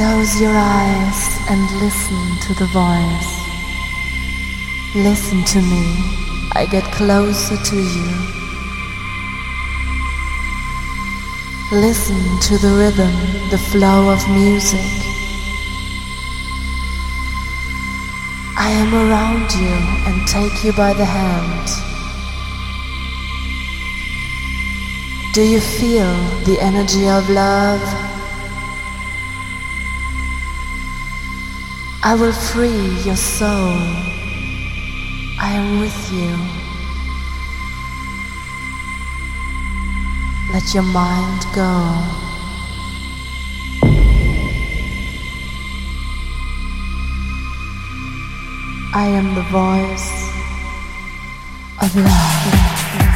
Close your eyes and listen to the voice. Listen to me. I get closer to you. Listen to the rhythm, the flow of music. I am around you and take you by the hand. Do you feel the energy of love? I will free your soul. I am with you. Let your mind go. I am the voice of love.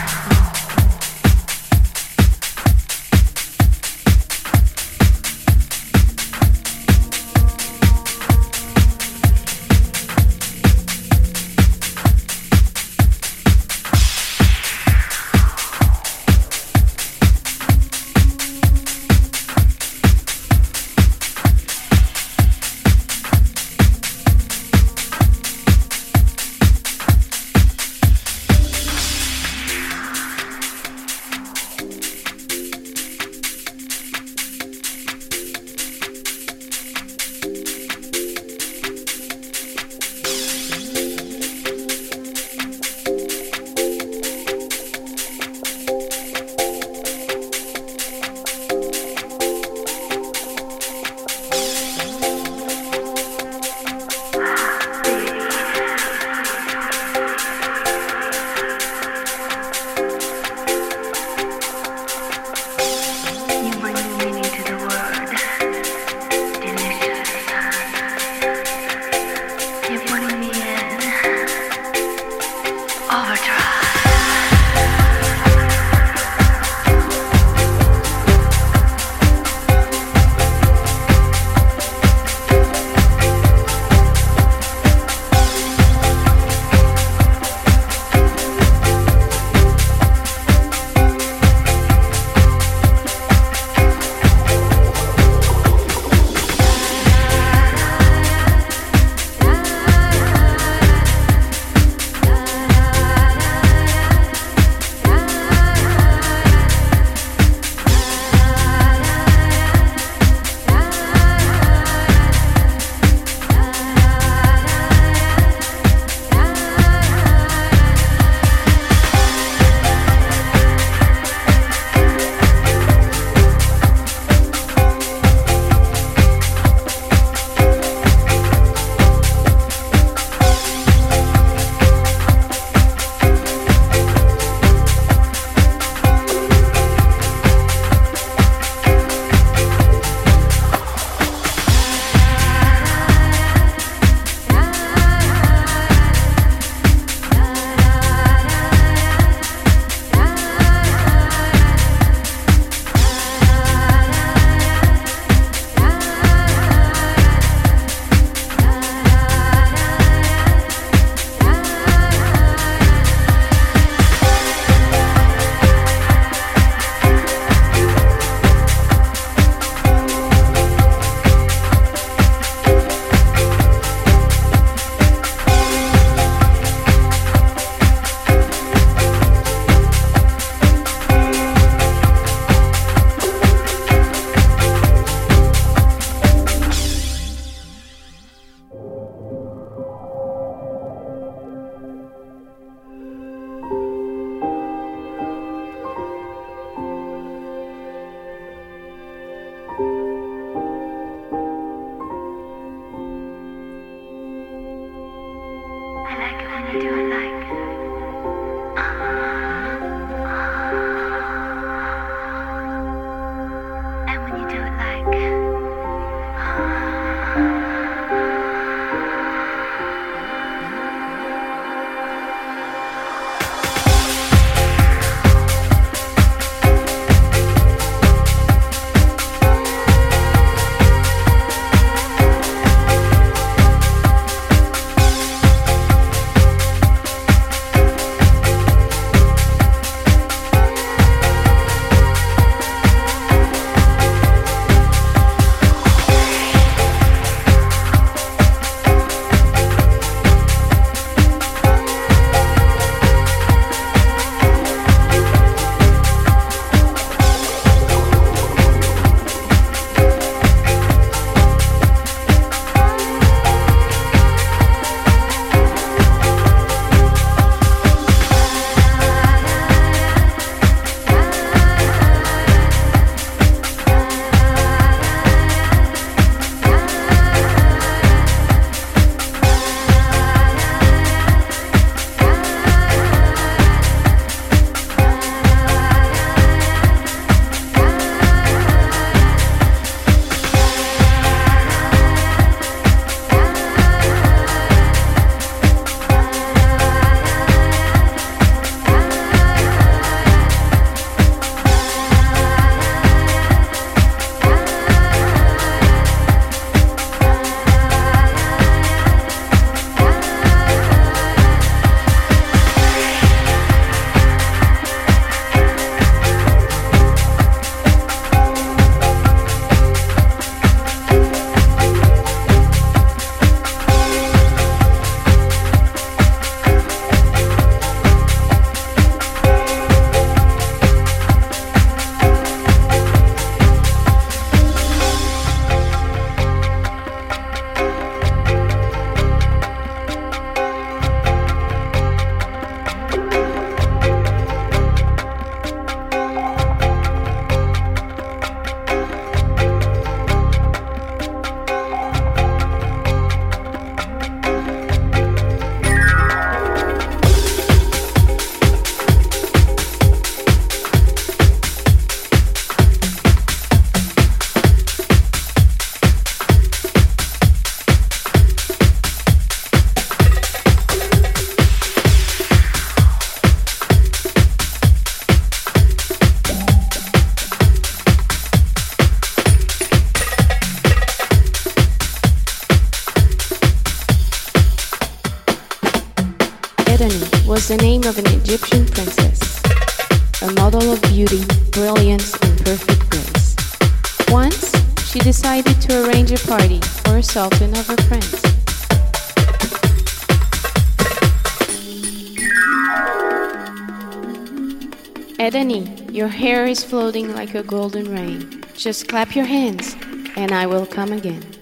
Hair is floating like a golden rain. Just clap your hands, and I will come again.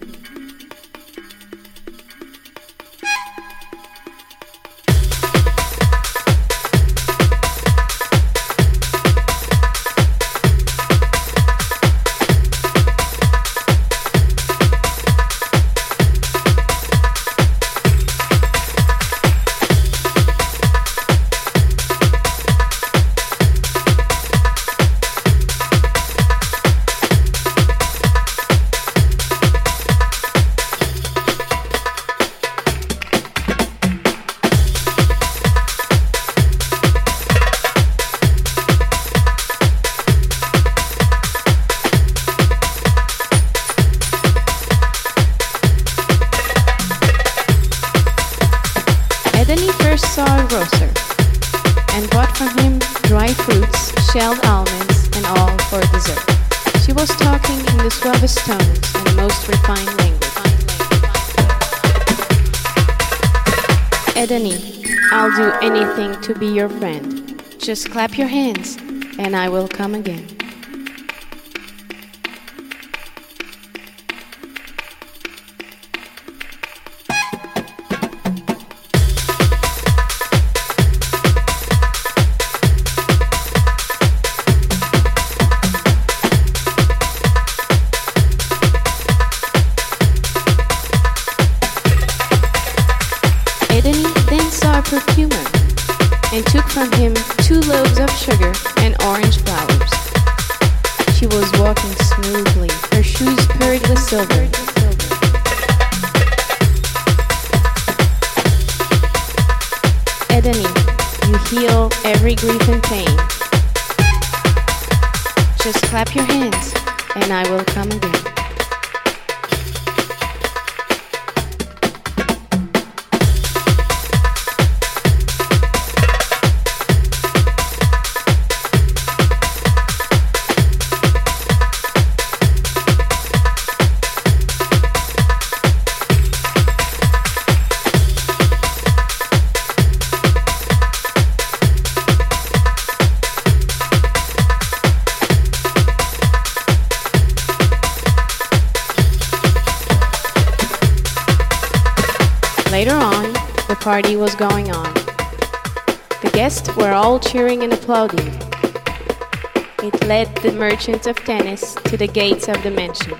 Just clap your hands, and I will come again. Party was going on. The guests were all cheering and applauding. It led the merchant of tennis to the gates of the mansion.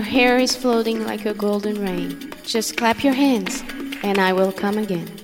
Your hair is floating like a golden rain. Just clap your hands, and I will come again.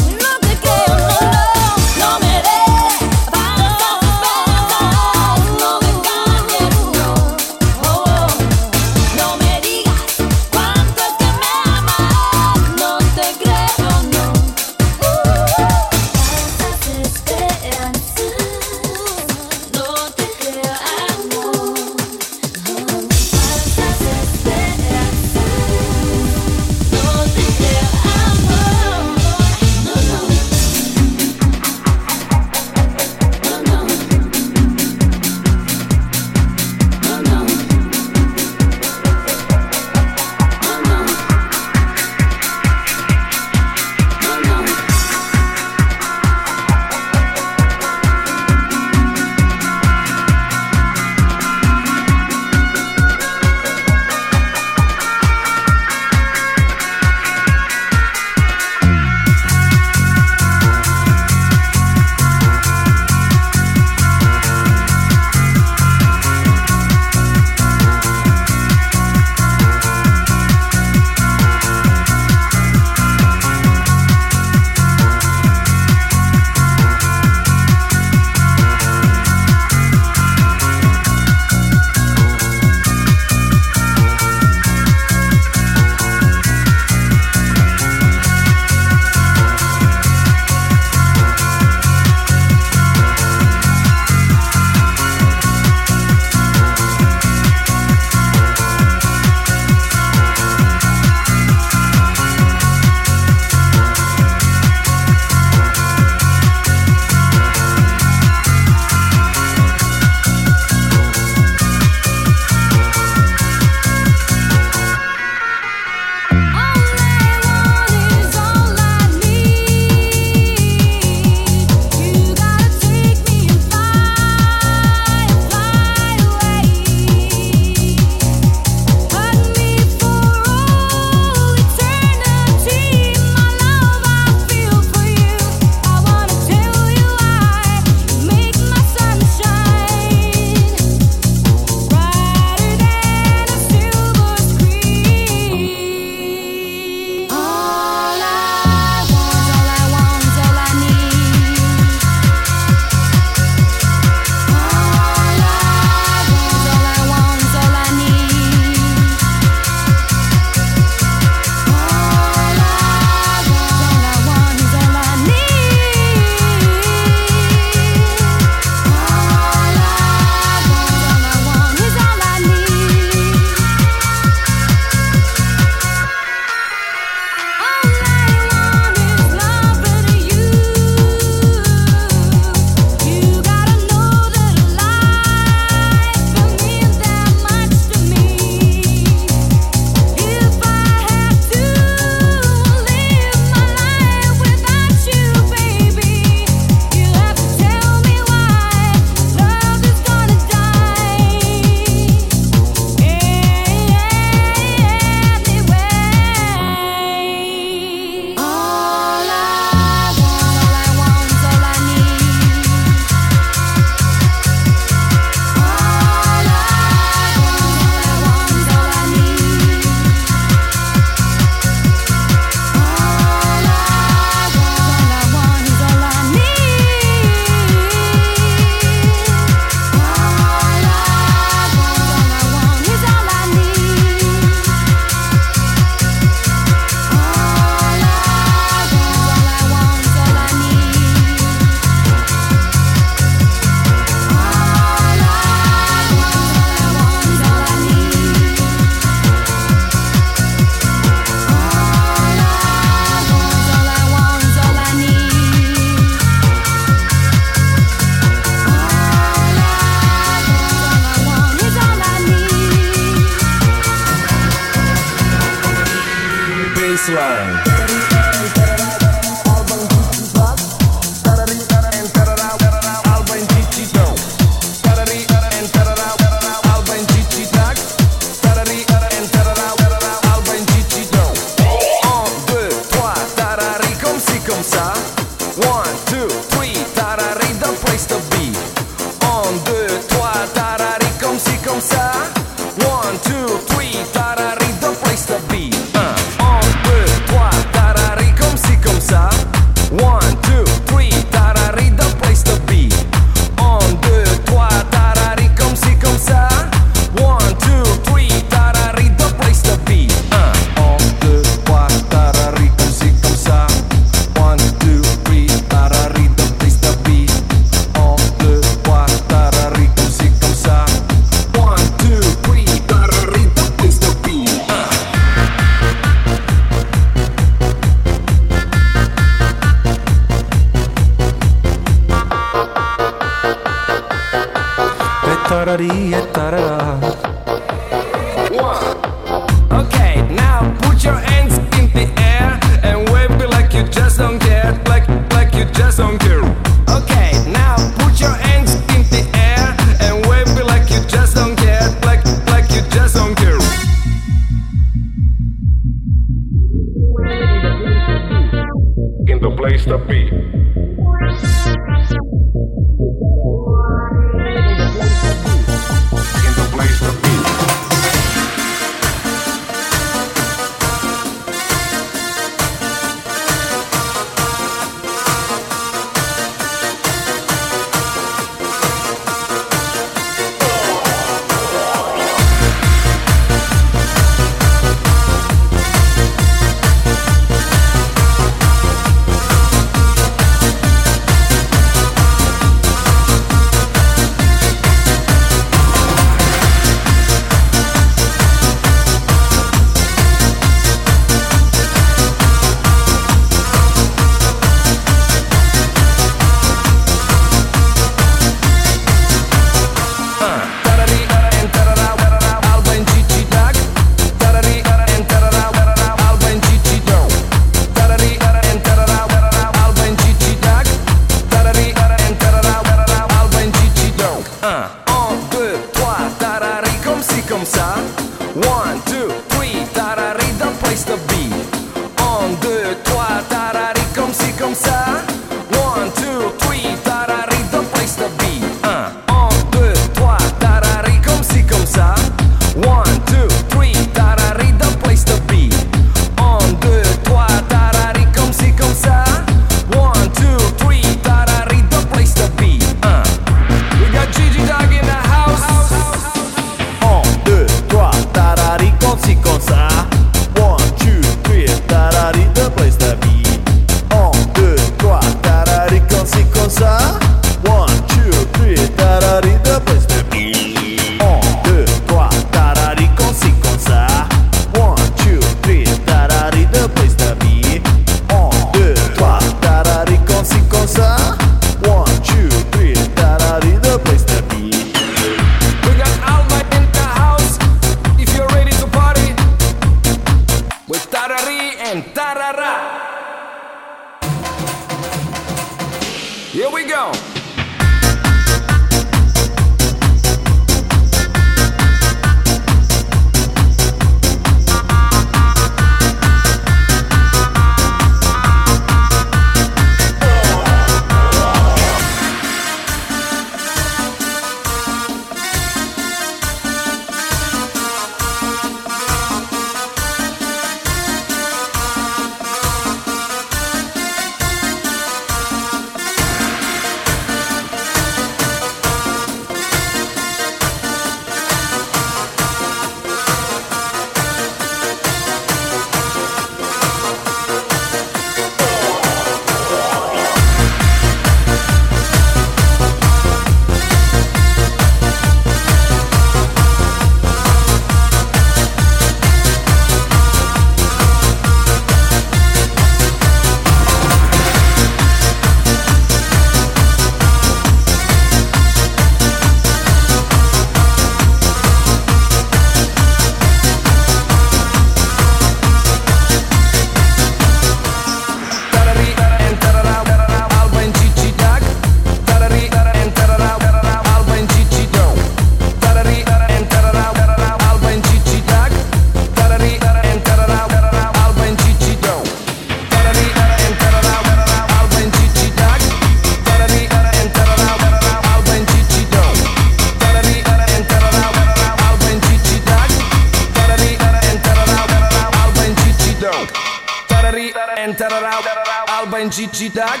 Gigi Dag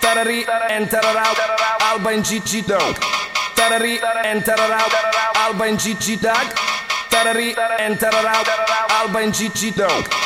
Tarari enterará Alba em Gigi Dag Tarari enterará Alba em Gigi Dag Tarari enterará Alba em Gigi Dag